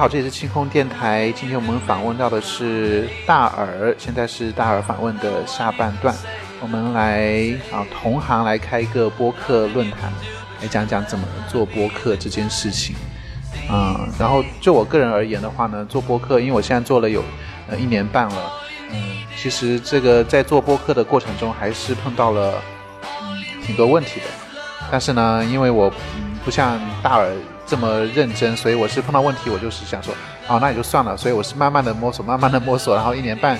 好，这里是清空电台。今天我们访问到的是大耳，现在是大耳访问的下半段。我们来啊，同行来开一个播客论坛，来讲讲怎么做播客这件事情。嗯，然后就我个人而言的话呢，做播客，因为我现在做了有呃一年半了，嗯，其实这个在做播客的过程中，还是碰到了嗯挺多问题的。但是呢，因为我嗯不像大耳这么认真，所以我是碰到问题，我就是想说，哦，那也就算了。所以我是慢慢的摸索，慢慢的摸索，然后一年半，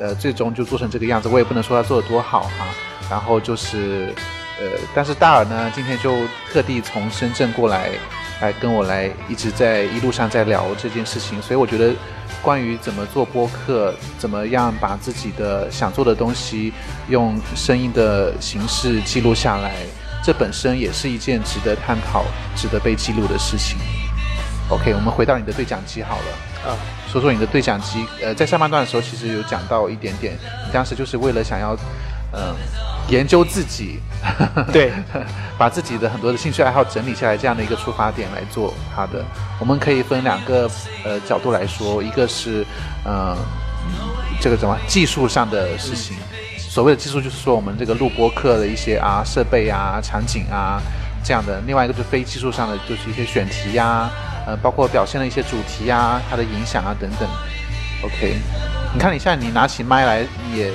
呃，最终就做成这个样子。我也不能说他做的多好哈。然后就是，呃，但是大耳呢，今天就特地从深圳过来，来跟我来一直在一路上在聊这件事情。所以我觉得，关于怎么做播客，怎么样把自己的想做的东西用声音的形式记录下来。这本身也是一件值得探讨、值得被记录的事情。OK，我们回到你的对讲机好了，啊，说说你的对讲机。呃，在上半段的时候，其实有讲到一点点，你当时就是为了想要，嗯、研究自己，对，把自己的很多的兴趣爱好整理下来，这样的一个出发点来做它的。我们可以分两个呃角度来说，一个是呃这个什么技术上的事情。所谓的技术，就是说我们这个录播课的一些啊设备啊、场景啊这样的；另外一个就是非技术上的，就是一些选题呀、呃，包括表现的一些主题呀、它的影响啊等等。OK，你看你现在你拿起麦来也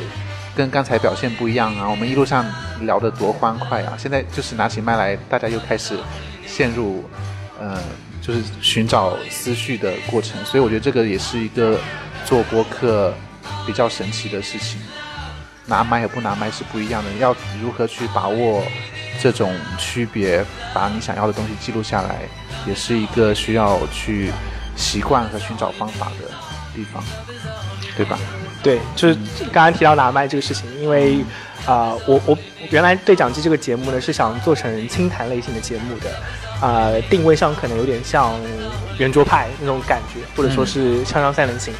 跟刚才表现不一样啊。我们一路上聊得多欢快啊，现在就是拿起麦来，大家又开始陷入呃，就是寻找思绪的过程。所以我觉得这个也是一个做播客比较神奇的事情。拿麦和不拿麦是不一样的，要如何去把握这种区别，把你想要的东西记录下来，也是一个需要去习惯和寻找方法的地方，对吧？对，就是刚刚提到拿麦这个事情，因为啊、我我原来对讲机这个节目呢是想做成清谈类型的节目的，啊、定位上可能有点像圆桌派那种感觉，或者说是锵锵三人行，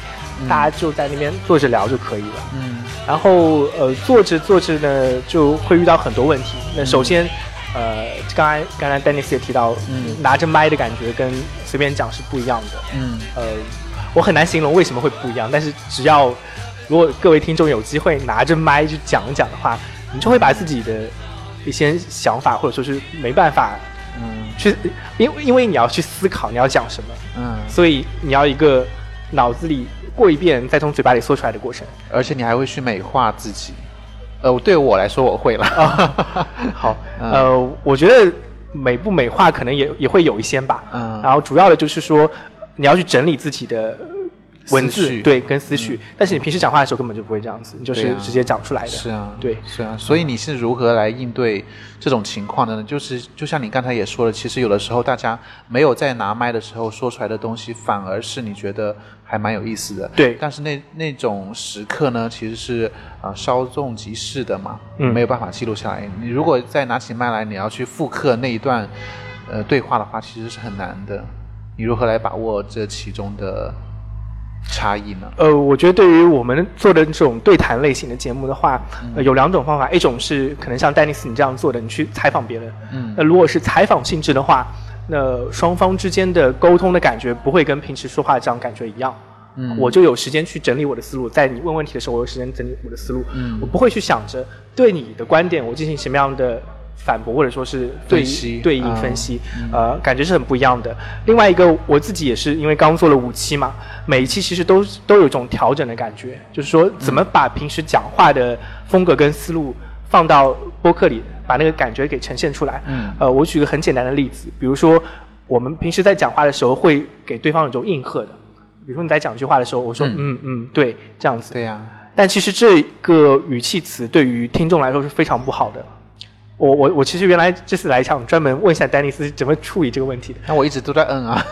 大家就在那边坐着聊就可以了。嗯。然后呃，坐着坐着呢，就会遇到很多问题。那首先，呃，刚才刚才 Dennis 也提到，嗯。拿着麦的感觉跟随便讲是不一样的。嗯。呃，我很难形容为什么会不一样，但是只要如果各位听众有机会拿着麦去讲一讲的话，你就会把自己的一些想法或者说是没办法嗯。去，因为因为你要去思考你要讲什么，嗯，所以你要一个脑子里过一遍，再从嘴巴里说出来的过程。而且你还会去美化自己。呃，对我来说我会了。好，嗯呃，我觉得美不美化可能也也会有一些吧。嗯然后主要的就是说，你要去整理自己的文字，对，跟思绪。但是你平时讲话的时候根本就不会这样子，你就是直接讲出来的。是啊，对是啊，所以你是如何来应对这种情况的呢？就是就像你刚才也说了，其实有的时候大家没有在拿麦的时候说出来的东西，反而是你觉得还蛮有意思的。对但是那那种时刻呢，其实是啊、呃稍纵即逝的嘛，嗯没有办法记录下来。你如果再拿起麦来，你要去复刻那一段呃对话的话，其实是很难的。你如何来把握这其中的差异呢？呃，我觉得对于我们做的这种对谈类型的节目的话，嗯呃、有两种方法，一种是可能像丹尼斯你这样做的，你去采访别人。嗯那如果是采访性质的话，那双方之间的沟通的感觉不会跟平时说话这样感觉一样。嗯我就有时间去整理我的思路，在你问问题的时候，我有时间整理我的思路。嗯我不会去想着对你的观点我进行什么样的反驳，或者说是对析对应啊分析，呃，感觉是很不一样的。另外一个，我自己也是因为刚做了五期嘛，每一期其实都都有一种调整的感觉，就是说怎么把平时讲话的风格跟思路放到播客里，把那个感觉给呈现出来。嗯呃，我举个很简单的例子，比如说我们平时在讲话的时候会给对方有一种应和的，比如说你在讲一句话的时候，我说嗯嗯嗯对这样子，对呀、但其实这个语气词对于听众来说是非常不好的。我我我其实原来这次来想专门问一下丹尼斯怎么处理这个问题的。那我一直都在嗯啊，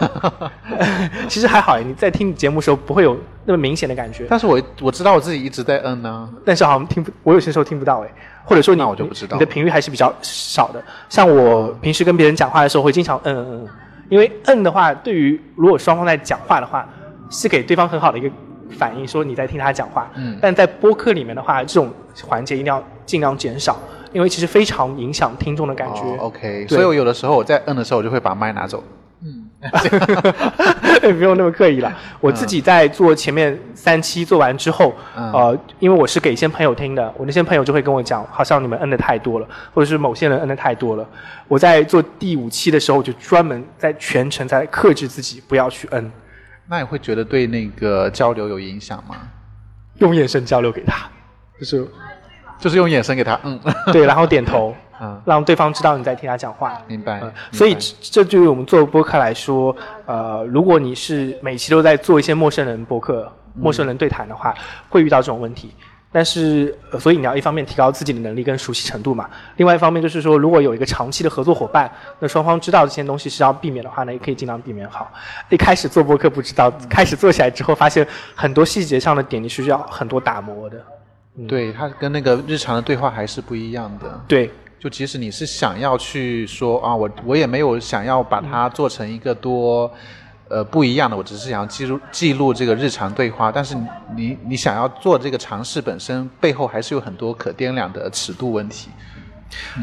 其实还好，你在听节目的时候不会有那么明显的感觉，但是我我知道我自己一直在嗯呢、但是好像听不，我有些时候听不到哎，或者说你那我就不知道你的频率还是比较少的。像我平时跟别人讲话的时候会经常嗯嗯嗯，因为嗯的话，对于如果双方在讲话的话，是给对方很好的一个反应，说你在听他讲话。嗯但在播客里面的话，这种环节一定要尽量减少，因为其实非常影响听众的感觉。哦 OK，所以我有的时候我在摁的时候，我就会把麦拿走。嗯 不用那么刻意了。我自己在做前面三期做完之后，嗯呃，因为我是给一些朋友听的，我那些朋友就会跟我讲，好像你们摁的太多了，或者是某些人摁的太多了。我在做第五期的时候，就专门在全程在克制自己不要去摁，那你会觉得对那个交流有影响吗？用眼神交流给他，就是就是用眼神给他，嗯，对，然后点头，嗯，让对方知道你在听他讲话。明白。所以这这对于我们做播客来说，呃，如果你是每期都在做一些陌生人播客、陌生人对谈的话，会遇到这种问题。但是，呃所以你要一方面提高自己的能力跟熟悉程度嘛，另外一方面就是说，如果有一个长期的合作伙伴，那双方知道这些东西是要避免的话呢，也可以尽量避免好。一开始做播客不知道，开始做起来之后，发现很多细节上的点你是需要很多打磨的。对它跟那个日常的对话还是不一样的。对，就即使你是想要去说啊，我我也没有想要把它做成一个多。呃，不一样的，我只是想要记录记录这个日常对话，但是你你你想要做这个尝试本身背后还是有很多可掂量的尺度问题。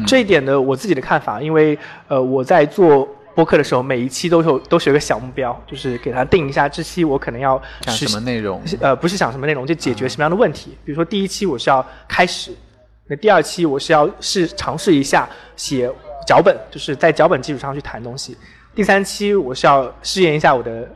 这一点呢，我自己的看法，因为呃，我在做播客的时候，每一期都有都是有个小目标，就是给他定一下这期我可能要讲什么内容？呃，不是讲什么内容，就解决什么样的问题。比如说第一期我是要开始，那第二期我是要试尝试一下写脚本，就是在脚本基础上去谈东西。第三期我是要试验一下我的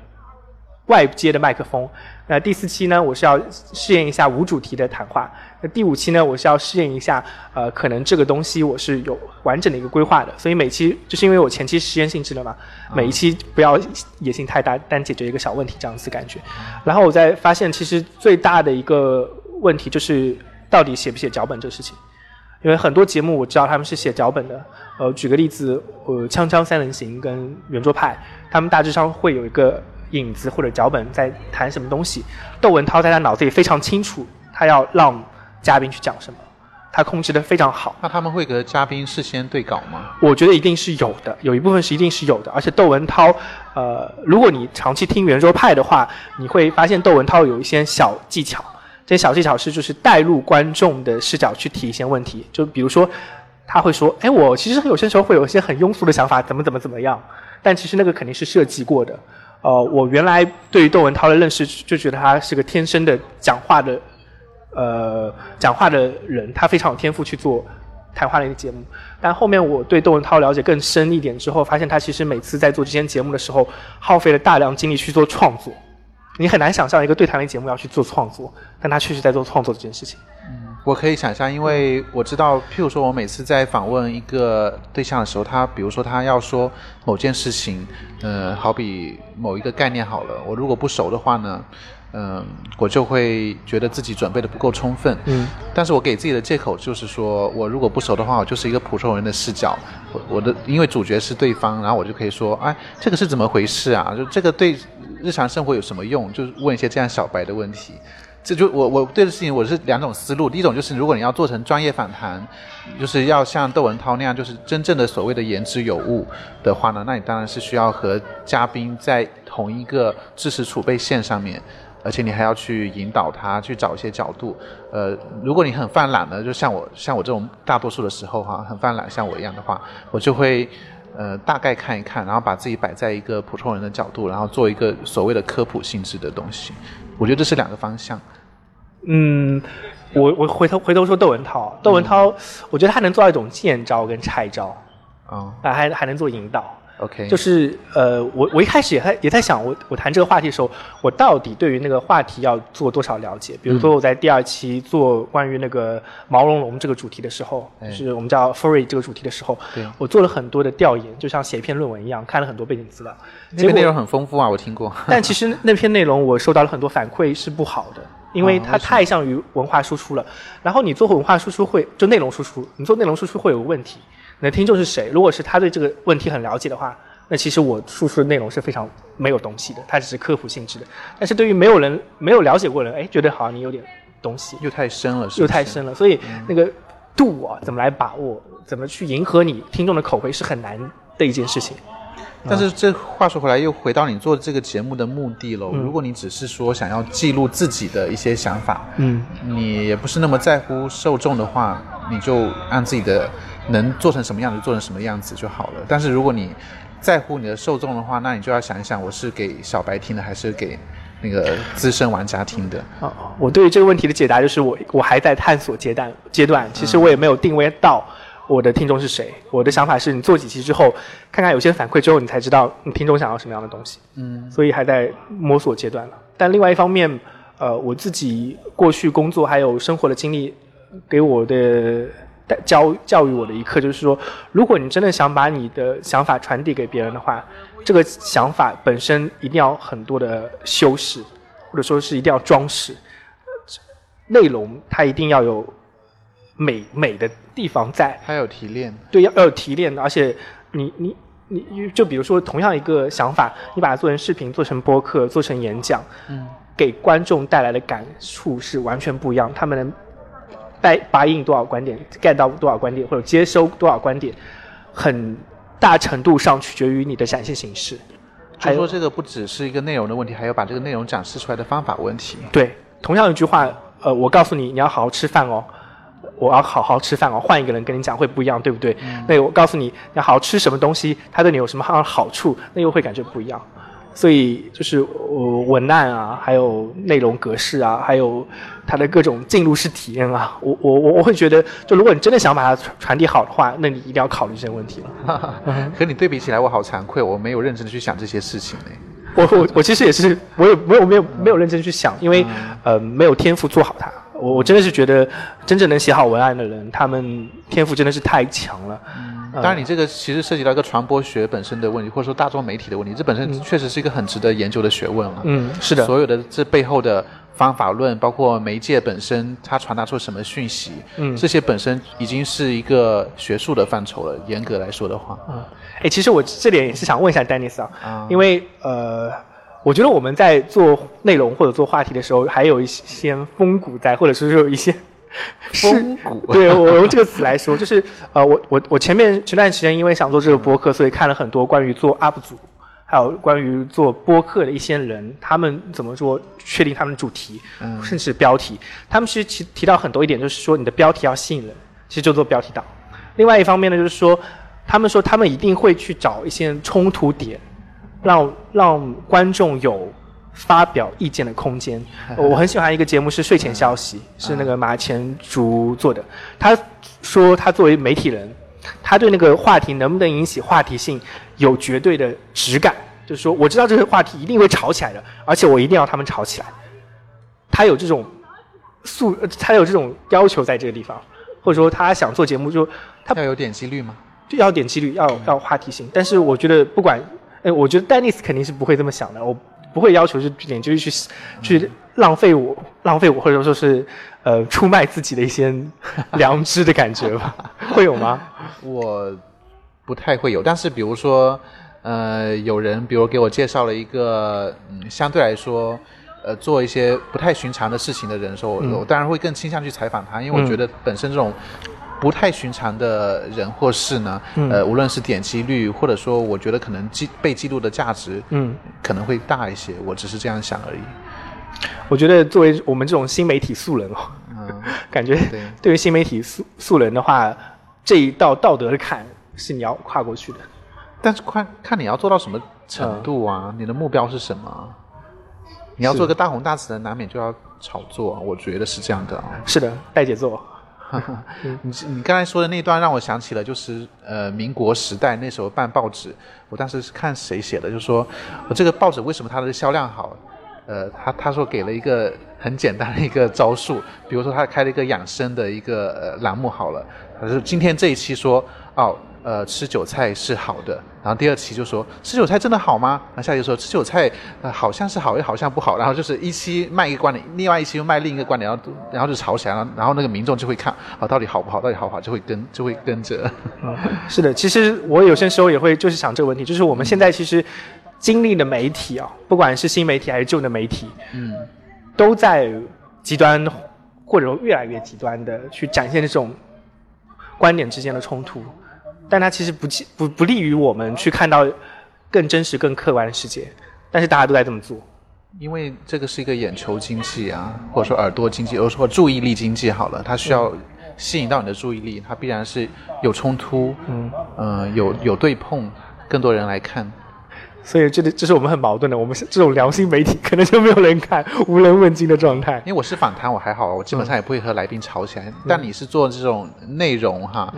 外接的麦克风。那第四期呢，我是要试验一下无主题的谈话。那第五期呢，我是要试验一下，呃，可能这个东西我是有完整的一个规划的。所以每期就是因为我前期实验性质的嘛，每一期不要野心太大，单解决一个小问题这样子感觉。然后我再发现，其实最大的一个问题就是到底写不写脚本这个事情。因为很多节目我知道他们是写脚本的，呃，举个例子，呃，《锵锵三人行》跟圆桌派，他们大致上会有一个影子或者脚本在谈什么东西。窦文涛在他脑子里非常清楚，他要让嘉宾去讲什么，他控制的非常好。那他们会和嘉宾事先对稿吗？我觉得一定是有的，有一部分是一定是有的。而且窦文涛，呃，如果你长期听圆桌派的话，你会发现窦文涛有一些小技巧。这些小技巧是就是带入观众的视角去提一些问题，就比如说他会说：“哎，我其实有些时候会有一些很庸俗的想法，怎么怎么怎么样。”但其实那个肯定是设计过的。呃，我原来对于窦文涛的认识就觉得他是个天生的讲话的，呃，讲话的人，他非常有天赋去做谈话类的节目。但后面我对窦文涛了解更深一点之后，发现他其实每次在做这些节目的时候，耗费了大量精力去做创作。你很难想象一个对谈类节目要去做创作，但他确实在做创作这件事情。嗯我可以想象，因为我知道，譬如说，我每次在访问一个对象的时候，他比如说他要说某件事情，呃，好比某一个概念好了，我如果不熟的话呢，嗯、我就会觉得自己准备的不够充分。嗯，但是我给自己的借口就是说，我如果不熟的话，我就是一个普通人的视角，我我的因为主角是对方，然后我就可以说，哎，这个是怎么回事啊？就这个对日常生活有什么用？就是问一些这样小白的问题。这就我我对的事情我是两种思路，第一种就是如果你要做成专业访谈，就是要像窦文涛那样，就是真正的所谓的言之有物的话呢，那你当然是需要和嘉宾在同一个知识储备线上面，而且你还要去引导他去找一些角度。呃，如果你很犯懒呢，就像我像我这种大多数的时候哈，很犯懒，像我一样的话，我就会。呃，大概看一看，然后把自己摆在一个普通人的角度，然后做一个所谓的科普性质的东西。我觉得这是两个方向。嗯，我我回头回头说窦文涛，窦文涛，我觉得他能做到一种见招跟拆招，哦啊，还还能做引导。，OK，就是呃，我我一开始也在也在想，我我谈这个话题的时候，我到底对于那个话题要做多少了解？比如说我在第二期做关于那个毛茸茸这个主题的时候，哎就是我们叫 furry 这个主题的时候对，我做了很多的调研，就像写一篇论文一样，看了很多背景资料。那个内容很丰富啊，我听过。但其实那篇内容我收到了很多反馈是不好的，因为它太像于文化输出了。然后你做文化输出会就内容输出，你做内容输出会有个问题，你的听众是谁？如果是他对这个问题很了解的话，那其实我输出的内容是非常没有东西的，它只是科普性质的。但是对于没有人没有了解过的人，哎，觉得好像你有点东西，又太深了，是又太深了，所以那个度啊，怎么来把握，怎么去迎合你听众的口味是很难的一件事情。但是这话说回来，又回到你做这个节目的目的喽。嗯如果你只是说想要记录自己的一些想法，嗯，你也不是那么在乎受众的话，你就按自己的能做成什么样子就做成什么样子就好了。但是如果你在乎你的受众的话，那你就要想一想，我是给小白听的，还是给那个资深玩家听的？啊，我对于这个问题的解答就是我我还在探索阶段阶段，其实我也没有定位到我的听众是谁。我的想法是你做几期之后，看看有些反馈之后，你才知道你听众想要什么样的东西。嗯，所以还在摸索阶段了。但另外一方面，呃，我自己过去工作还有生活的经历，给我的带教教育我的一课就是说，如果你真的想把你的想法传递给别人的话，这个想法本身一定要很多的修饰，或者说是一定要装饰。内容它一定要有美美的地方在，还有提炼，对，要要有提炼的，而且你你你就比如说同样一个想法，你把它做成视频、做成播客、做成演讲，嗯，给观众带来的感触是完全不一样。他们能带拔印多少观点，get 到多少观点，或者接收多少观点，很大程度上取决于你的展现形式。就说这个不只是一个内容的问题，还有把这个内容展示出来的方法问题。对，同样一句话，呃，我告诉你，你要好好吃饭哦。我要好好吃饭哦，换一个人跟你讲会不一样，对不对？那我告诉你，你要好好吃什么东西，它对你有什么样的好处，那又会感觉不一样。所以就是呃文案啊，还有内容格式啊，还有它的各种进入式体验啊，我我我我会觉得，就如果你真的想把它传传递好的话，那你一定要考虑这些问题了。和你对比起来，我好惭愧，我没有认真的去想这些事情呢。我我我其实也是，我也没有没有没有认真去想，因为、呃没有天赋做好它。我我真的是觉得，真正能写好文案的人，他们天赋真的是太强了。当然，你这个其实涉及到一个传播学本身的问题，或者说大众媒体的问题，这本身确实是一个很值得研究的学问了。嗯，是的，所有的这背后的方法论，包括媒介本身它传达出什么讯息，嗯这些本身已经是一个学术的范畴了。严格来说的话，嗯哎，其实我这点也是想问一下丹尼斯啊，啊因为呃，我觉得我们在做内容或者做话题的时候，还有一些风骨在，或者是有一些 风骨。对我用这个词来说，就是呃，我我我前面前段时间因为想做这个播客，所以看了很多关于做 UP 主，还有关于做播客的一些人，他们怎么做确定他们的主题，嗯。甚至标题，他们其实提提到很多一点，就是说你的标题要吸引人，其实就做标题党。另外一方面呢，就是说他们说他们一定会去找一些冲突点，让让观众有发表意见的空间。我很喜欢一个节目是睡前消息，是那个马前竹做的。他说他作为媒体人，他对那个话题能不能引起话题性有绝对的质感，就是说我知道这个话题一定会吵起来的，而且我一定要他们吵起来。他有这种诉，呃他有这种要求在这个地方，或者说他想做节目就他要有点击率吗？就要点击率，要要话题性。但是我觉得不管，哎，我觉得丹尼斯肯定是不会这么想的。我不会要求是点就是去去浪费我浪费我，或者说是呃出卖自己的一些良知的感觉吧？会有吗？我不太会有，但是比如说，呃，有人比如给我介绍了一个，嗯，相对来说，呃，做一些不太寻常的事情的人的时候，我嗯我当然会更倾向去采访他，因为我觉得本身这种不太寻常的人或事呢，嗯呃，无论是点击率，或者说我觉得可能记被记录的价值，嗯，可能会大一些，我只是这样想而已。我觉得作为我们这种新媒体素人哦，嗯，感觉对对于新媒体素素人的话，这一道道德的坎是你要跨过去的。但是看看你要做到什么程度啊？你的目标是什么？你要做个大红大紫的，难免就要炒作啊，我觉得是这样的啊。是的，带节奏。你你刚才说的那段让我想起了，就是呃民国时代那时候办报纸，我当时是看谁写的，就说这个报纸为什么它的销量好？呃，他他说给了一个很简单的一个招数，比如说他开了一个养生的一个呃栏目好了，他说今天这一期说哦呃吃韭菜是好的，然后第二期就说吃韭菜真的好吗？然后下期说吃韭菜好像是好又好像不好，然后就是一期卖一个观点，另外一期又卖另一个观点，然后然后就吵起来了，然后那个民众就会看啊到底好不好，到底好不好，就会跟就会跟着。是的，其实我有些时候也会就是想这个问题，就是我们现在其实经历的媒体啊，不管是新媒体还是旧的媒体，嗯，都在极端或者说越来越极端的去展现这种观点之间的冲突，但它其实不不不利于我们去看到更真实、更客观的世界。但是大家都在这么做，因为这个是一个眼球经济啊，或者说耳朵经济，或者说注意力经济好了，它需要吸引到你的注意力，它必然是有冲突，嗯，呃，有有对碰，更多人来看。所以这里这是我们很矛盾的。我们这种良心媒体可能就没有人看，无人问津的状态。因为我是访谈，我还好，我基本上也不会和来宾吵起来。但你是做这种内容哈，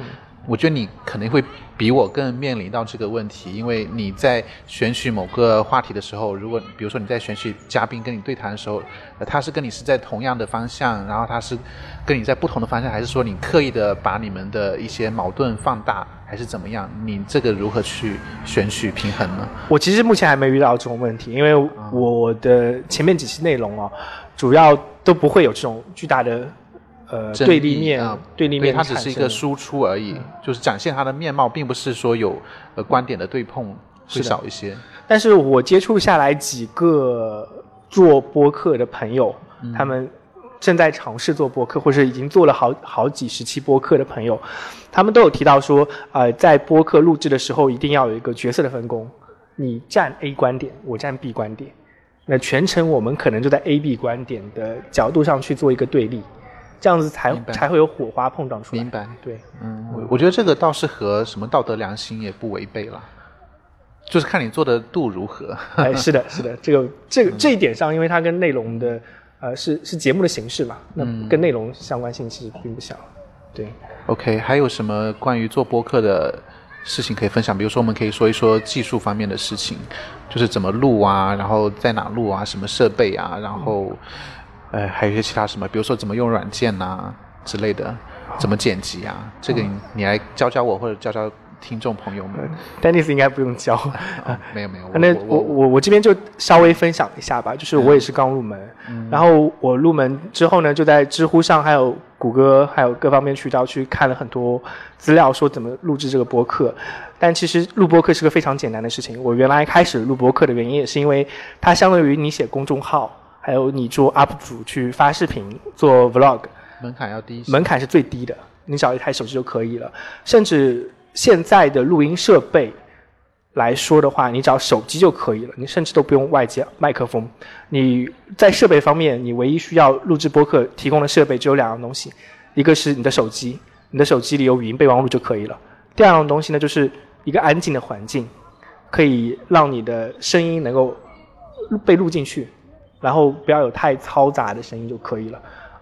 我觉得你可能会比我更面临到这个问题，因为你在选取某个话题的时候，如果比如说你在选取嘉宾跟你对谈的时候，他是跟你是在同样的方向，然后他是跟你在不同的方向，还是说你刻意的把你们的一些矛盾放大？还是怎么样？你这个如何去选取平衡呢？我其实目前还没遇到这种问题，因为我的前面几期内容哦，主要都不会有这种巨大的呃对立面啊，对立面。它只是一个输出而已，就是展现它的面貌，并不是说有呃观点的对碰会少一些。但是我接触下来几个做播客的朋友，他们。正在尝试做播客，或者已经做了好好几十期播客的朋友，他们都有提到说，呃，在播客录制的时候，一定要有一个角色的分工，你站 A 观点，我站 B 观点，那全程我们可能就在 A、B 观点的角度上去做一个对立，这样子才才会有火花碰撞出来。明白，对，嗯，我我觉得这个倒是和什么道德良心也不违背了，就是看你做的度如何。哎，是的，是的，这个这个这一点上，因为它跟内容的。呃，是是节目的形式嘛？那跟内容相关性其实并不小。对，OK，还有什么关于做播客的事情可以分享？比如说，我们可以说一说技术方面的事情，就是怎么录啊，然后在哪录啊，什么设备啊，然后，呃，还有一些其他什么，比如说怎么用软件呐之类的，怎么剪辑啊？这个你来教教我，或者教教。听众朋友们，Dennis 应该不用教，没有没有。那我我我这边就稍微分享一下吧，就是我也是刚入门，然后我入门之后呢，就在知乎上还有谷歌还有各方面渠道去看了很多资料，说怎么录制这个播客。但其实录播客是个非常简单的事情。我原来开始录播客的原因也是因为它相当于你写公众号，还有你做 UP 主去发视频做 Vlog，门槛要低，门槛是最低的，你找一台手机就可以了，甚至。现在的录音设备来说的话，你找手机就可以了，你甚至都不用外接麦克风。你在设备方面，你唯一需要录制播客提供的设备只有两样东西，一个是你的手机，你的手机里有语音备忘录就可以了。第二样东西呢，就是一个安静的环境，可以让你的声音能够被录进去，然后不要有太嘈杂的声音就可以了。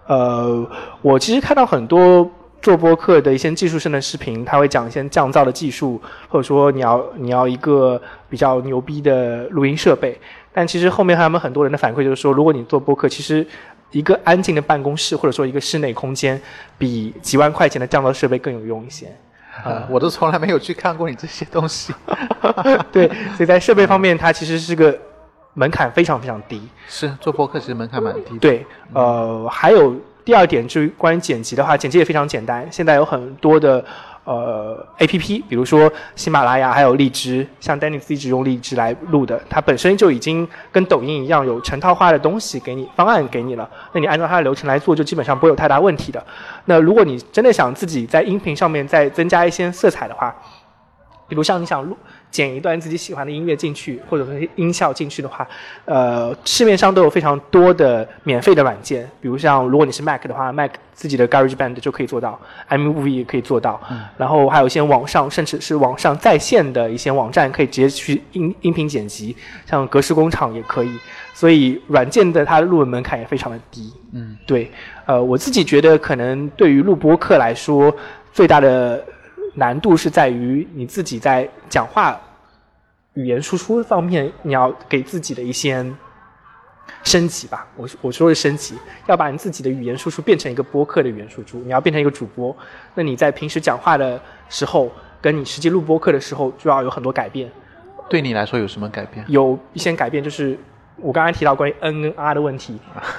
呃，我其实看到很多。做播客的一些技术性的视频，他会讲一些降噪的技术，或者说你要你要一个比较牛逼的录音设备。但其实后面他们很多人的反馈就是说，如果你做播客，其实一个安静的办公室或者说一个室内空间，比几万块钱的降噪设备更有用一些。啊，我都从来没有去看过你这些东西。对，所以在设备方面，它其实是个门槛非常非常低。是做播客其实门槛蛮低。对，呃，还有。第二点就是关于剪辑的话，剪辑也非常简单。现在有很多的呃 A P P，比如说喜马拉雅，还有荔枝，像 Dennis 一直用荔枝来录的，它本身就已经跟抖音一样有成套化的东西给你方案给你了。那你按照它的流程来做，就基本上不会有太大问题的。那如果你真的想自己在音频上面再增加一些色彩的话，比如像你想录。剪一段自己喜欢的音乐进去，或者说音效进去的话，呃，市面上都有非常多的免费的软件，比如像如果你是 Mac 的话，Mac 自己的 GarageBand 就可以做到，iMovie 也可以做到，然后还有一些网上甚至是网上在线的一些网站，可以直接去音音频剪辑，像格式工厂也可以，所以软件的它的入门门槛也非常的低。嗯，对，呃，我自己觉得可能对于录播课来说，最大的。难度是在于你自己在讲话语言输出方面，你要给自己的一些升级吧。我我说的升级，要把你自己的语言输出变成一个播客的语言输出。你要变成一个主播，那你在平时讲话的时候，跟你实际录播客的时候，就要有很多改变。对你来说有什么改变？有一些改变，就是我刚才提到关于 N 跟 R 的问题，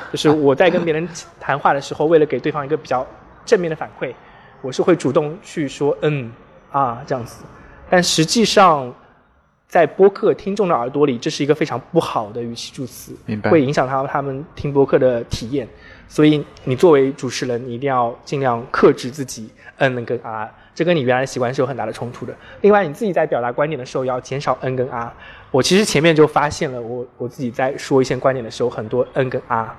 就是我在跟别人谈话的时候，为了给对方一个比较正面的反馈。我是会主动去说嗯啊这样子，但实际上在播客听众的耳朵里，这是一个非常不好的语气助词，会影响他他们听播客的体验。所以你作为主持人，你一定要尽量克制自己嗯跟啊，这跟你原来的习惯是有很大的冲突的。另外，你自己在表达观点的时候，要减少嗯跟啊，我其实前面就发现了我我自己在说一些观点的时候，很多嗯跟啊。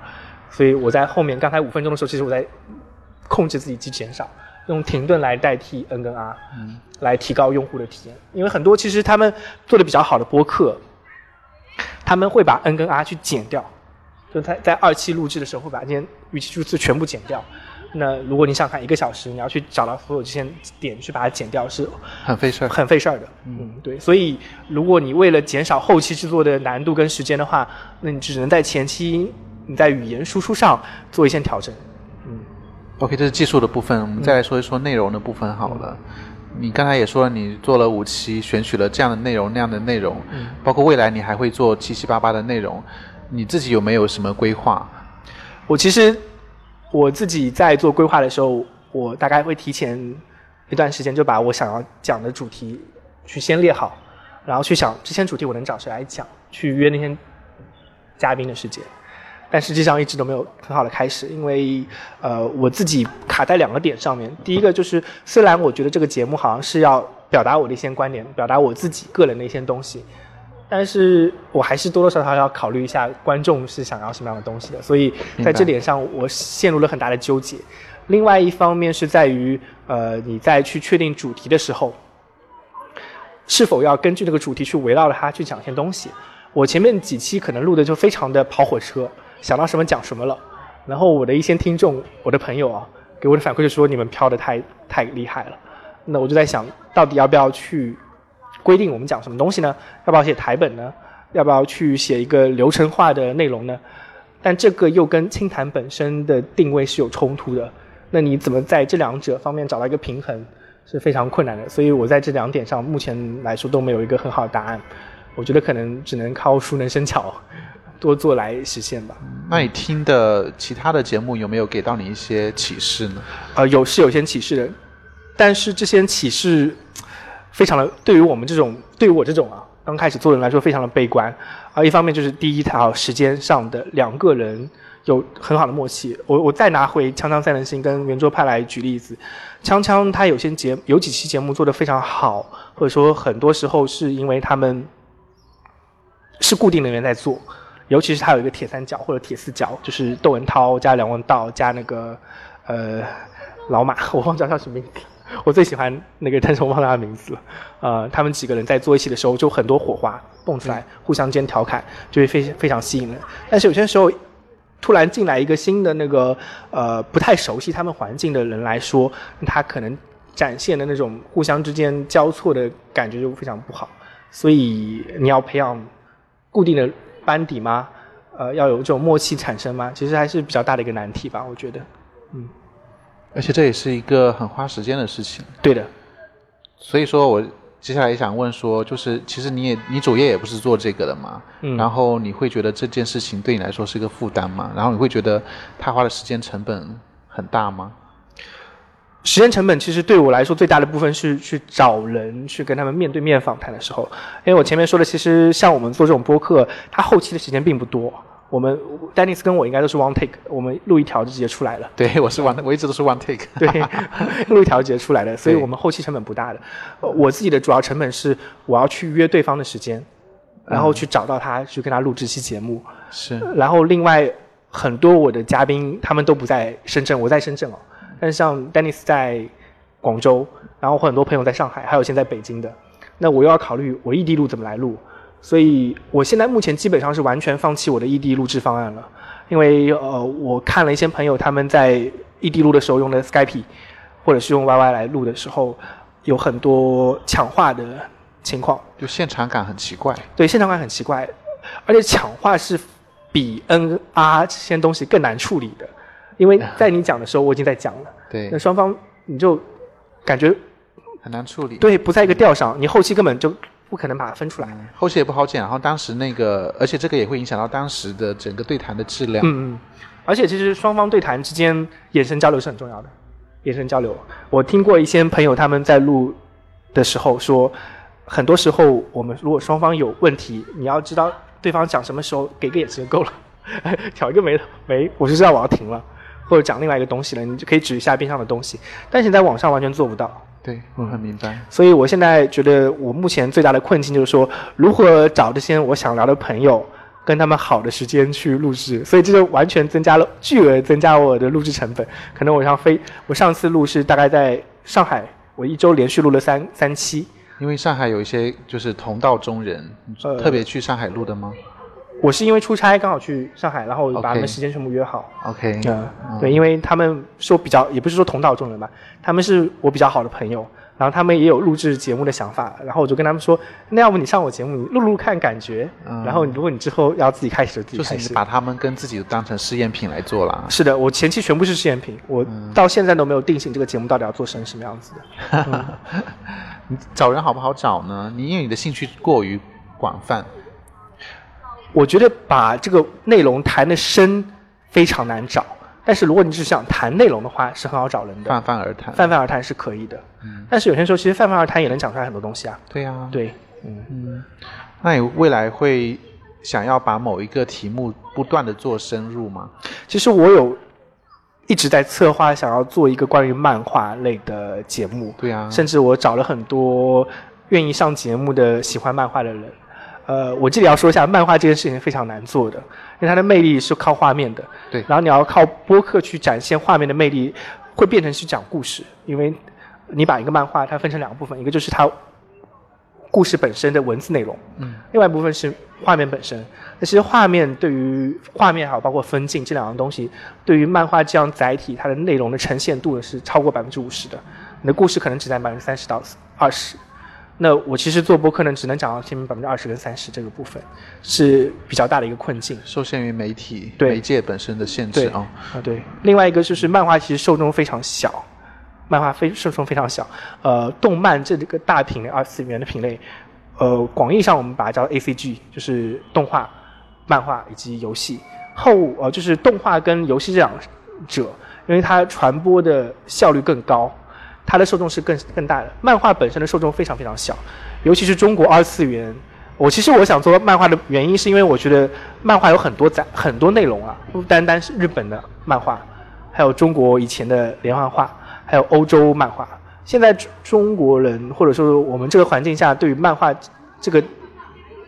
所以我在后面刚才五分钟的时候，其实我在控制自己去减少，用停顿来代替 n 跟 r，嗯，来提高用户的体验。因为很多其实他们做的比较好的播客，他们会把 n 跟 r 去剪掉，就他在二期录制的时候会把这些语气助词全部剪掉。那如果你想看一个小时，你要去找到所有这些点去把它剪掉，是很费事儿。很费事儿的。嗯，对。所以如果你为了减少后期制作的难度跟时间的话，那你只能在前期你在语言输出上做一些调整。嗯，OK，这是技术的部分，我们再来说一说内容的部分好了。你刚才也说了，你做了五期，选取了这样的内容那样的内容，嗯包括未来你还会做七七八八的内容，你自己有没有什么规划？我其实我自己在做规划的时候，我大概会提前一段时间就把我想要讲的主题去先列好，然后去想这些主题我能找谁来讲，去约那些嘉宾的时间。但实际上一直都没有很好的开始，因为呃我自己卡在两个点上面。第一个就是，虽然我觉得这个节目好像是要表达我的一些观点，表达我自己个人的一些东西，但是我还是多多少少要考虑一下观众是想要什么样的东西的，所以在这点上我陷入了很大的纠结。另外一方面是在于，呃，你在去确定主题的时候，是否要根据这个主题去围绕着它去讲一些东西。我前面几期可能录的就非常的跑火车，想到什么讲什么了。然后我的一些听众，我的朋友啊，给我的反馈就说你们飘的太太厉害了。那我就在想，到底要不要去规定我们讲什么东西呢？要不要写台本呢？要不要去写一个流程化的内容呢？但这个又跟清谈本身的定位是有冲突的。那你怎么在这两者方面找到一个平衡，是非常困难的。所以我在这两点上，目前来说都没有一个很好的答案。我觉得可能只能靠熟能生巧，多做来实现吧。那你听的其他的节目有没有给到你一些启示呢？呃，有是有些启示的，但是这些启示非常的对于我们这种对于我这种啊刚开始做人来说非常的悲观啊、一方面就是第一条时间上的两个人有很好的默契。我我再拿回《锵锵三人行》跟圆桌派来举例子，锵锵他有些节有几期节目做的非常好，或者说很多时候是因为他们是固定人员在做。尤其是他有一个铁三角或者铁四角，就是窦文涛加梁文道加那个呃老马，我忘叫叫什么名字。我最喜欢那个，但是我忘了他的名字了。呃，他们几个人在做一起的时候，就很多火花蹦出来，互相间调侃，就会非非常吸引人。但是有些时候，突然进来一个新的那个呃不太熟悉他们环境的人来说，他可能展现的那种互相之间交错的感觉就非常不好。所以你要培养固定的班底吗？呃，要有这种默契产生吗？其实还是比较大的一个难题吧，我觉得。嗯而且这也是一个很花时间的事情。对的，所以说我接下来也想问说，就是其实你也你主业也不是做这个的嘛，嗯然后你会觉得这件事情对你来说是一个负担吗？然后你会觉得他花的时间成本很大吗？时间成本其实对我来说最大的部分是去找人去跟他们面对面访谈的时候，因为我前面说的，其实像我们做这种播客，它后期的时间并不多。我们丹尼斯跟我应该都是 one take，我们录一条就直接出来了。对我是 one，我一直都是 one take。对，录一条直接出来的，所以我们后期成本不大的。呃我自己的主要成本是我要去约对方的时间，然后去找到他，去跟他录这期节目。是然后另外很多我的嘉宾他们都不在深圳，我在深圳哦。但是像 Dennis 在广州，然后我很多朋友在上海，还有现在北京的，那我又要考虑我异地录怎么来录，所以我现在目前基本上是完全放弃我的异地录制方案了，因为呃我看了一些朋友他们在异地录的时候用的 Skype 或者是用 YY 来录的时候，有很多抢话的情况，就现场感很奇怪。对，现场感很奇怪，而且抢话是比 N R 这些东西更难处理的，因为 在你讲的时候我已经在讲了，对那，双方你就感觉很难处理。，对不在一个调上，你后期根本就不可能把它分出来。后期也不好剪。然后当时那个，而且这个也会影响到当时的整个对谈的质量。嗯嗯，而且其实双方对谈之间眼神交流是很重要的，眼神交流。我听过一些朋友他们在录的时候说，很多时候我们如果双方有问题，你要知道对方讲什么时候给个眼神就够了，挑一个眉头眉，我就知道我要停了，或者讲另外一个东西了，你就可以指一下边上的东西。但是你在网上完全做不到，对，我很明白。所以我现在觉得我目前最大的困境就是说，如何找这些我想聊的朋友，跟他们好的时间去录制。所以这就完全增加了巨额增加我的录制成本。可能我上飞，我上次录是大概在上海，我一周连续录了三三期。因为上海有一些就是同道中人，呃特别去上海录的吗我是因为出差刚好去上海，然后把他们时间全部约好。？OK，嗯，对，因为他们说比较，也不是说同道中人吧，他们是我比较好的朋友，然后他们也有录制节目的想法，然后我就跟他们说，那要不你上我节目，你录录看感觉，嗯然后如果你之后要自己开始，就自己开始。就是你把他们跟自己当成试验品来做了。是的，我前期全部是试验品，我嗯到现在都没有定性这个节目到底要做成什么样子的。你找人好不好找呢？你因为你的兴趣过于广泛，我觉得把这个内容谈的深非常难找，但是如果你只想谈内容的话，是很好找人的，泛泛而谈。泛泛而谈是可以的。嗯但是有些时候其实泛泛而谈也能讲出来很多东西啊。对呀、对，嗯。嗯，那你未来会想要把某一个题目不断的做深入吗？其实我有一直在策划，想要做一个关于漫画类的节目，对啊、甚至我找了很多愿意上节目的喜欢漫画的人。呃，我这里要说一下，漫画这件事情非常难做的，因为它的魅力是靠画面的。对然后你要靠播客去展现画面的魅力，会变成去讲故事，因为你把一个漫画它分成两个部分，一个就是它故事本身的文字内容，嗯，另外一部分是画面本身。那其实画面对于画面还有包括分镜这两样东西，对于漫画这样载体，它的内容的呈现度呢是超过百分之五十的。你的故事可能只占百分之三十到二十。那我其实做播客呢，只能讲到前面百分之二十跟三十这个部分，是比较大的一个困境。受限于媒体对媒介本身的限制啊哦。啊，对。另外一个就是漫画其实受众非常小，漫画非受众非常小。呃，动漫这个大品类二次元的品类，呃，广义上我们把它叫 A C G，就是动画、漫画以及游戏。后呃就是动画跟游戏这两者，因为它传播的效率更高，它的受众是更更大的。漫画本身的受众非常非常小，尤其是中国二次元。我其实我想做漫画的原因，是因为我觉得漫画有很多载很多内容啊，不单单是日本的漫画，还有中国以前的连环画，还有欧洲漫画。现在中中国人或者说我们这个环境下，对于漫画这个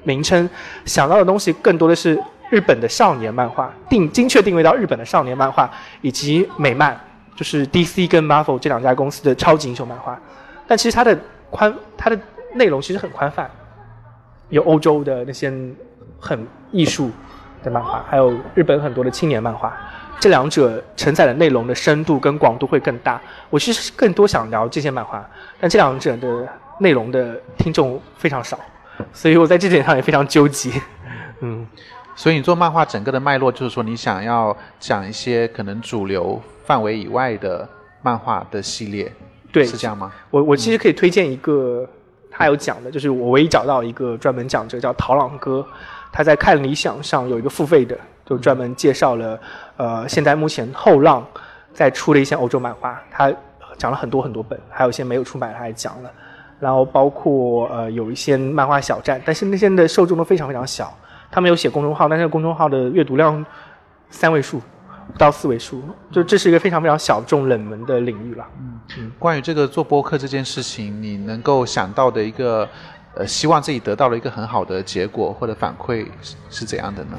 名称想到的东西，更多的是日本的少年漫画，定精确定位到日本的少年漫画，以及美漫，就是 DC 跟 Marvel 这两家公司的超级英雄漫画。但其实它的宽，它的内容其实很宽泛，有欧洲的那些很艺术的漫画，还有日本很多的青年漫画。这两者承载的内容的深度跟广度会更大。我其实更多想聊这些漫画，但这两者的内容的听众非常少，所以我在这点上也非常纠结。嗯，所以你做漫画整个的脉络就是说，你想要讲一些可能主流范围以外的漫画的系列，对，是这样吗？我我其实可以推荐一个，他有讲的，就是我唯一找到一个专门讲这个叫陶朗哥，他在看理想上有一个付费的，就专门介绍了呃现在目前后浪在出的一些欧洲漫画，他讲了很多很多本，还有一些没有出版他也讲了，然后包括呃有一些漫画小站，但是那些的受众都非常非常小，他们有写公众号，但是公众号的阅读量三位数。不到四位数，就这是一个非常非常小众冷门的领域了。嗯关于这个做播客这件事情，你能够想到的一个呃，希望自己得到了一个很好的结果或者反馈是是怎样的呢？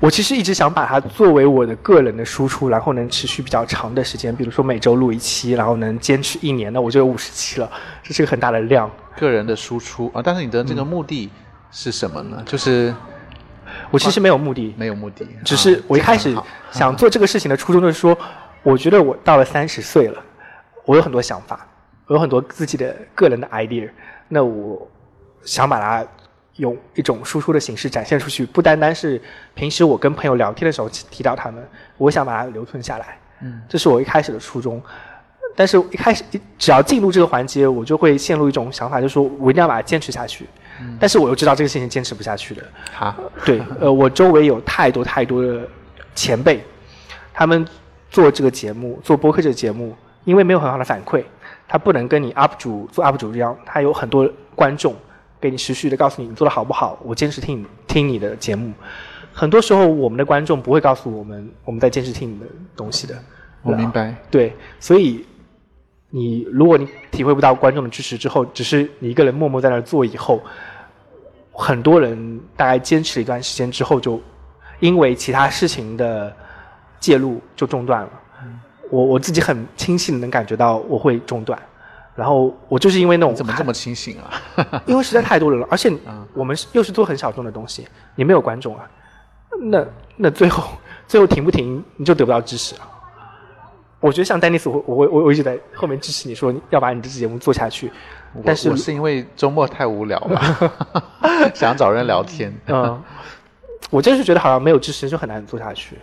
我其实一直想把它作为我的个人的输出，然后能持续比较长的时间，比如说每周录一期，然后能坚持一年，那我就有五十期了，这是个很大的量。个人的输出啊，但是你的这个目的是什么呢？就是我其实没有目的，没有目的，只是啊我一开始想做这个事情的初衷就是说，我觉得我到了三十岁了，我有很多想法，我有很多自己的个人的 idea，那我想把它用一种输出的形式展现出去，不单单是平时我跟朋友聊天的时候提到他们，我想把它留存下来。嗯，这是我一开始的初衷。但是，一开始只要进入这个环节，我就会陷入一种想法，就是说我一定要把它坚持下去。但是我又知道这个事情坚持不下去的。好，对，呃，我周围有太多太多的前辈，他们做这个节目，做播客这个节目，因为没有很好的反馈，他不能跟你 UP 主做 UP 主一样，他有很多观众给你持续的告诉你你做的好不好，我坚持听你听你的节目。很多时候，我们的观众不会告诉我们我们在坚持听你的东西的。我明白。对，所以你如果你体会不到观众的支持之后，只是你一个人默默在那儿做以后，很多人大概坚持了一段时间之后，就因为其他事情的介入就中断了。我我自己很清晰的能感觉到我会中断，然后我就是因为那种怎么这么清醒啊？因为实在太多人了，而且 嗯我们又是做很小众的东西，你没有观众啊，那那最后最后停不停你就得不到支持啊。我觉得像丹尼斯，我我我我一直在后面支持你说要把你这期节目做下去，但是我是因为周末太无聊了，想找人聊天。嗯，我真是觉得好像没有支持就很难做下去。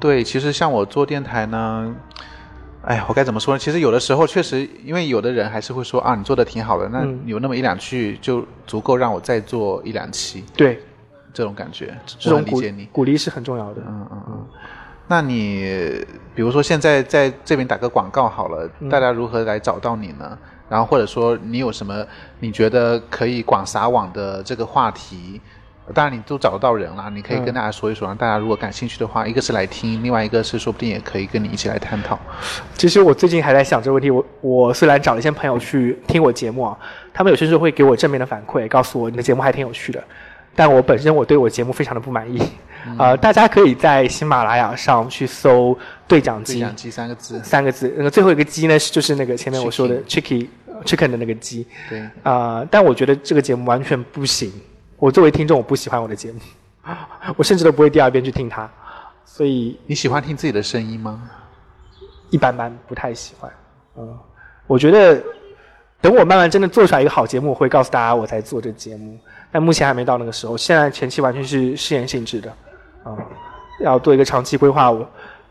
对，其实像我做电台呢，哎，我该怎么说呢？其实有的时候确实，因为有的人还是会说啊，你做的挺好的，那嗯有那么一两句就足够让我再做一两期，对，这种感觉，这种理解你。鼓励是很重要的。嗯嗯嗯。那你比如说现在在这边打个广告好了，嗯大家如何来找到你呢？然后或者说你有什么你觉得可以广撒网的这个话题？当然你都找得到人了，你可以跟嗯大家说一说，让大家如果感兴趣的话，一个是来听，另外一个是说不定也可以跟你一起来探讨。其实我最近还在想这个问题。我我虽然找了一些朋友去听我节目啊，他们有些时候会给我正面的反馈，告诉我你的节目还挺有趣的。但我本身我对我节目非常的不满意。嗯呃，大家可以在喜马拉雅上去搜“对讲机对讲机三个字，三个字，那个最后一个机呢，是就是那个前面我说的 chicky chicken 的那个鸡。对，啊、但我觉得这个节目完全不行。我作为听众，我不喜欢我的节目，我甚至都不会第二遍去听它，所以你喜欢听自己的声音吗？一般般，不太喜欢。嗯，我觉得等我慢慢真的做出来一个好节目，我会告诉大家我在做这节目，但目前还没到那个时候。现在前期完全是试验性质的，啊、要做一个长期规划，我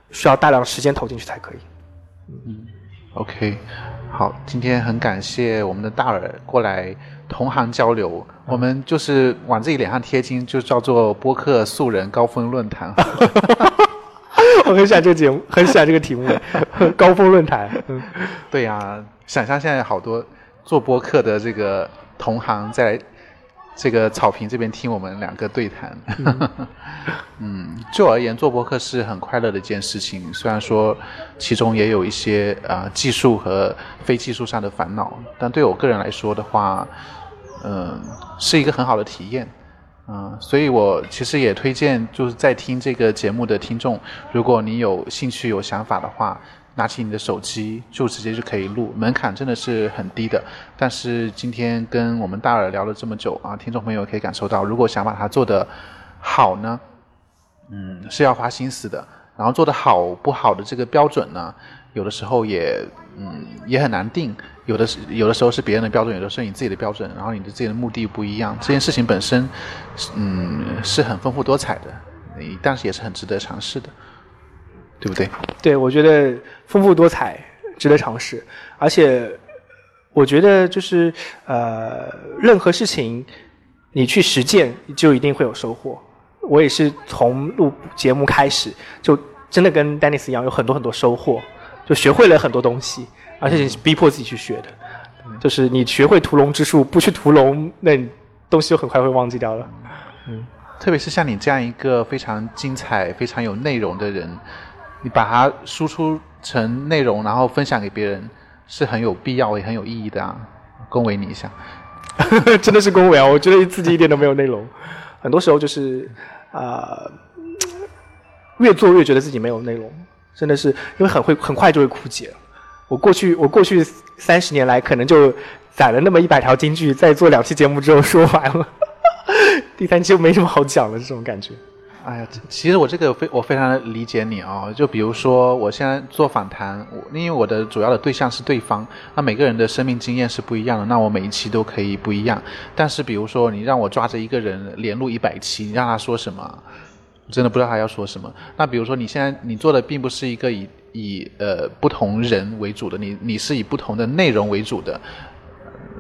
需要大量的时间投进去才可以。嗯 OK，好，今天很感谢我们的大耳过来同行交流，我们就是往自己脸上贴金，就叫做播客素人高峰论坛。我很喜欢这个节目，很喜欢这个题目，高峰论坛。嗯，对呀、想象现在好多做播客的这个同行在这个草坪这边听我们两个对谈。嗯，就我而言，做博客是很快乐的一件事情。虽然说其中也有一些啊、呃技术和非技术上的烦恼，但对我个人来说的话，嗯、是一个很好的体验。嗯，所以我其实也推荐，就是在听这个节目的听众，如果你有兴趣、有想法的话，拿起你的手机就直接就可以录，门槛真的是很低的。但是今天跟我们大耳聊了这么久啊，听众朋友可以感受到，如果想把它做得好呢，嗯，是要花心思的。然后做得好不好的这个标准呢，有的时候也嗯也很难定，有的是有的时候是别人的标准，有的时候你自己的标准，然后你的自己的目的不一样，这件事情本身嗯是很丰富多彩的，但是也是很值得尝试的，对不对？对，我觉得丰富多彩，值得尝试。而且，我觉得就是呃，任何事情你去实践，就一定会有收获。我也是从录节目开始，就真的跟丹尼斯一样，有很多很多收获，就学会了很多东西，而且是逼迫自己去学的。就是你学会屠龙之术，不去屠龙，那你东西就很快会忘记掉了。嗯特别是像你这样一个非常精彩、非常有内容的人，你把它输出成内容，然后分享给别人，是很有必要也很有意义的啊！恭维你一下。真的是恭维啊！我觉得自己一点都没有内容，很多时候就是啊、呃越做越觉得自己没有内容，真的是因为很会很快就会枯竭。我过去我过去三十年来，可能就攒了那么一百条金句，在做两期节目之后说完了，第三期就没什么好讲了，这种感觉。哎呀，其实我这个非我非常理解你啊、就比如说我现在做访谈，我因为我的主要的对象是对方，那每个人的生命经验是不一样的，那我每一期都可以不一样。但是比如说你让我抓着一个人连录一百期，你让他说什么，我真的不知道他要说什么。那比如说你现在你做的并不是一个以以呃不同人为主的，你你是以不同的内容为主的。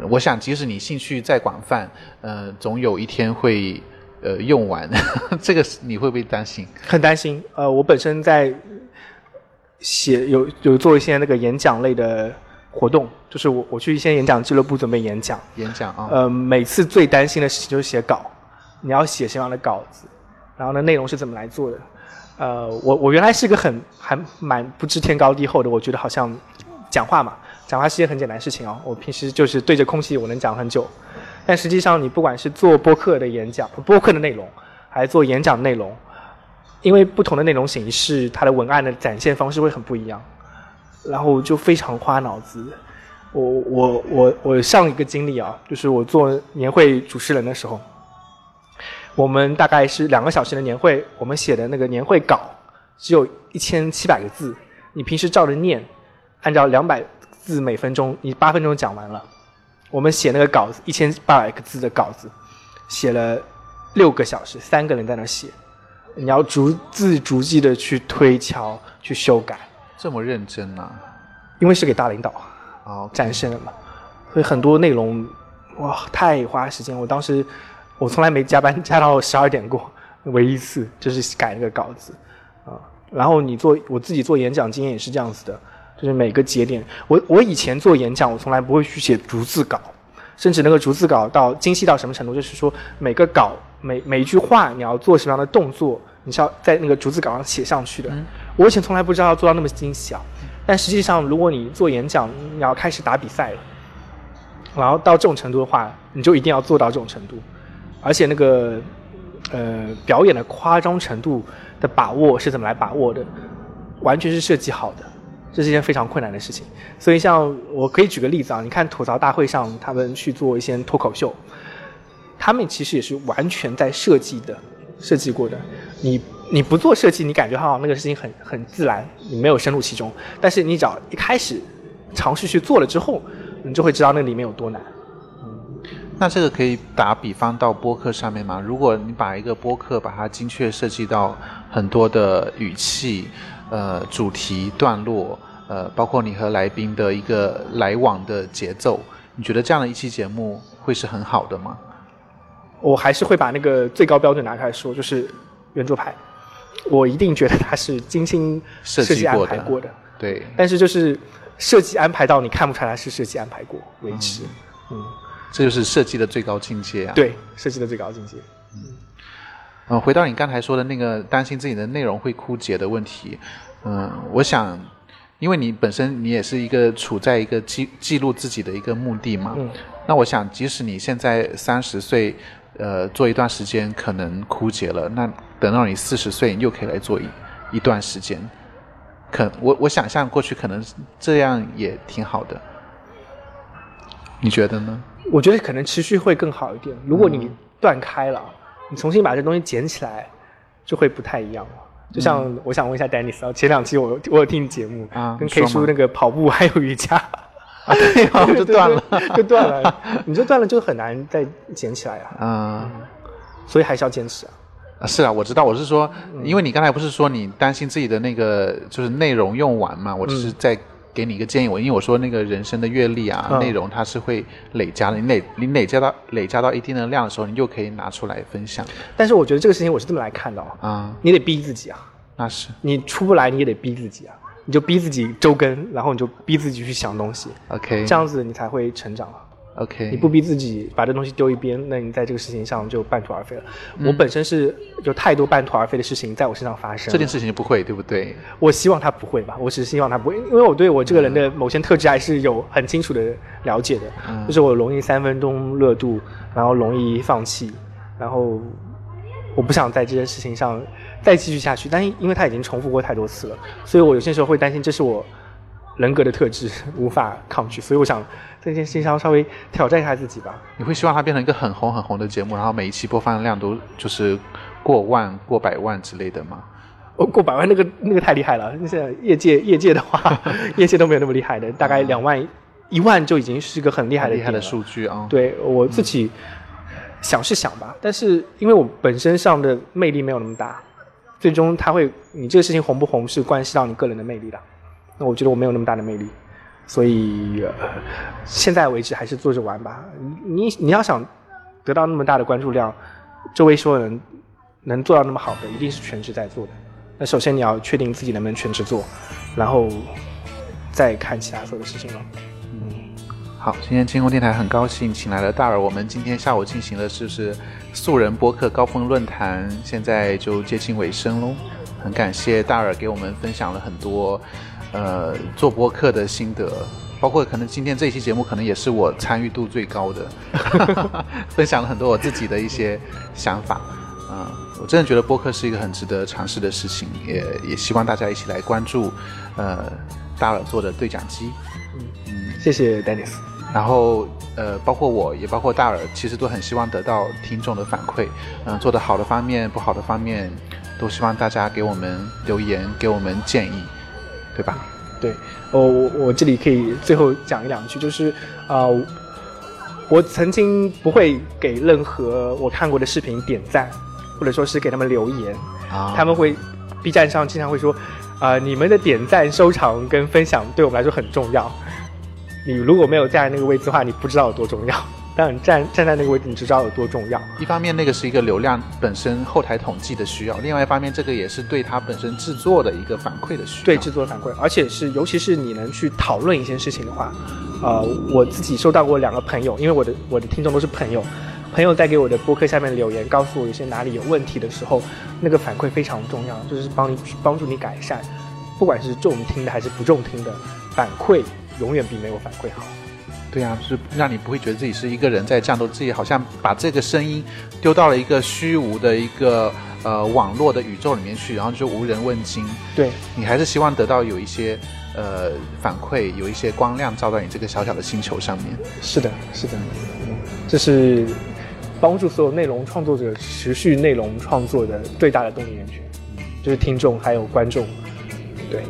我想，即使你兴趣再广泛，呃，总有一天会呃用完。这个你会不会担心？很担心。呃，我本身在写有有做一些那个演讲类的活动，就是我我去一些演讲俱乐部准备演讲。演讲啊，呃，每次最担心的事情就是写稿，你要写什么样的稿子，然后呢，内容是怎么来做的？呃，我我原来是个很还蛮不知天高地厚的，我觉得好像讲话嘛，讲话是件很简单的事情哦。我平时就是对着空气，我能讲很久。但实际上，你不管是做播客的演讲、播客的内容，还是做演讲内容，因为不同的内容形式，它的文案的展现方式会很不一样，然后就非常花脑子。我我我我上一个经历啊，就是我做年会主持人的时候，我们大概是两个小时的年会，我们写的那个年会稿只有一千七百个字，你平时照着念，按照两百字每分钟，你八分钟讲完了。我们写那个稿子一千八百个字的稿子，写了六个小时，三个人在那写，你要逐字逐句的去推敲、去修改，这么认真啊？因为是给大领导哦，展示的嘛，所以很多内容哇太花时间。我当时我从来没加班 加到十二点过，唯一一次就是改那个稿子啊。然后你做我自己做演讲经验也是这样子的。就是每个节点，我我以前做演讲，我从来不会去写逐字稿，甚至那个逐字稿到精细到什么程度，就是说每个稿每每一句话你要做什么样的动作，你是要在那个逐字稿上写上去的。我以前从来不知道要做到那么精细啊，但实际上如果你做演讲，你要开始打比赛了，然后到这种程度的话，你就一定要做到这种程度，而且那个呃表演的夸张程度的把握是怎么来把握的，完全是设计好的。这是一件非常困难的事情，所以像我可以举个例子啊，你看吐槽大会上他们去做一些脱口秀，他们其实也是完全在设计的，设计过的。你你不做设计，你感觉好像那个事情很很自然，你没有深入其中。但是你只要一开始尝试去做了之后，你就会知道那里面有多难。嗯，那这个可以打比方到播客上面吗？如果你把一个播客把它精确设计到很多的语气。呃，主题段落，呃，包括你和来宾的一个来往的节奏，你觉得这样的一期节目会是很好的吗？我还是会把那个最高标准拿出来说，就是圆桌派，我一定觉得它是精心设计安排过的。对。但是就是设计安排到你看不出来是设计安排过为止。嗯。这就是设计的最高境界啊。对，设计的最高境界。嗯。嗯，回到你刚才说的那个担心自己的内容会枯竭的问题，嗯，我想，因为你本身你也是一个处在一个记记录自己的一个目的嘛，嗯，那我想，即使你现在三十岁，呃，做一段时间可能枯竭了，那等到你四十岁，你又可以来做一一段时间，可我我想象过去可能这样也挺好的，你觉得呢？我觉得可能持续会更好一点，如果你断开了。你重新把这东西捡起来，就会不太一样了。就像我想问一下 Dennis 啊，前两期我我有听你节目啊，跟 K 叔那个跑步还有瑜伽，啊对啊，就断了，就断了。你就断了，就很难再捡起来啊。啊，所以还是要坚持啊。啊，是啊，我知道，我是说，因为你刚才不是说你担心自己的那个就是内容用完嘛，我只是在。给你一个建议，我因为我说那个人生的阅历啊，内容它是会累加的。你累你累加到累加到一定的量的时候，你就可以拿出来分享。但是我觉得这个事情我是这么来看的啊，你得逼自己啊。那是你出不来，你也得逼自己啊。你就逼自己周更，然后你就逼自己去想东西。OK，这样子你才会成长啊。OK，你不逼自己把这东西丢一边，那你在这个事情上就半途而废了。我本身是有太多半途而废的事情在我身上发生。这件事情就不会，对不对？我希望它不会吧，我只是希望它不会，因为我对我这个人的某些特质还是有很清楚的了解的。就是我容易三分钟热度，然后容易放弃，然后我不想在这件事情上再继续下去。但因为它已经重复过太多次了，所以我有些时候会担心这是我人格的特质，无法抗拒。所以我想。这件事情上稍微挑战一下自己吧。你会希望它变成一个很红很红的节目，然后每一期播放量都就是过万、过百万之类的吗？哦，过百万那个那个太厉害了。现在业界业界的话，业界都没有那么厉害的，大概两万、一万就已经是一个很厉害的厉害的数据啊。对我自己想是想吧，但是因为我本身上的魅力没有那么大，最终他会你这个事情红不红是关系到你个人的魅力的。那我觉得我没有那么大的魅力。所以，现在为止还是做着玩吧。你你要想得到那么大的关注量，周围所有人能做到那么好的，一定是全职在做的。那首先你要确定自己能不能全职做，然后再看其他所有的事情了。嗯，好，今天清空电台很高兴请来了大耳。我们今天下午进行的是素人播客高峰论坛，现在就接近尾声喽。很感谢大耳给我们分享了很多。呃，做播客的心得，包括可能今天这一期节目，可能也是我参与度最高的，分享了很多我自己的一些想法。嗯，我真的觉得播客是一个很值得尝试的事情，也也希望大家一起来关注，呃，大耳做的对讲机。嗯谢谢 Dennis。然后呃，包括我也包括大耳，其实都很希望得到听众的反馈，嗯、做的好的方面、不好的方面，都希望大家给我们留言，给我们建议，对吧？对，我我我这里可以最后讲一两句，就是呃，我曾经不会给任何我看过的视频点赞，或者说是给他们留言，啊他们会 B 站上经常会说，啊、你们的点赞、收藏跟分享对我们来说很重要。你如果没有站在那个位置的话，你不知道有多重要；当你站站在那个位置，你就知道有多重要。一方面，那个是一个流量本身后台统计的需要；另外一方面，这个也是对它本身制作的一个反馈的需要。对制作反馈，而且是尤其是你能去讨论一件事情的话，呃，我自己收到过两个朋友，因为我的我的听众都是朋友，朋友在给我的播客下面留言，告诉我有些哪里有问题的时候，那个反馈非常重要，就是帮你帮助你改善，不管是重听的还是不重听的，反馈永远比没有反馈好。对啊，就是让你不会觉得自己是一个人在战斗，自己好像把这个声音丢到了一个虚无的一个呃网络的宇宙里面去，然后就无人问津。对，你还是希望得到有一些呃反馈，有一些光亮照到你这个小小的星球上面。是的，是的，嗯，这是帮助所有内容创作者持续内容创作的最大的动力源泉，就是听众还有观众。对，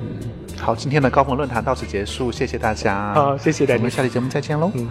好，今天的高峰论坛到此结束，谢谢大家。好，谢谢大家我们。下期节目再见喽。嗯。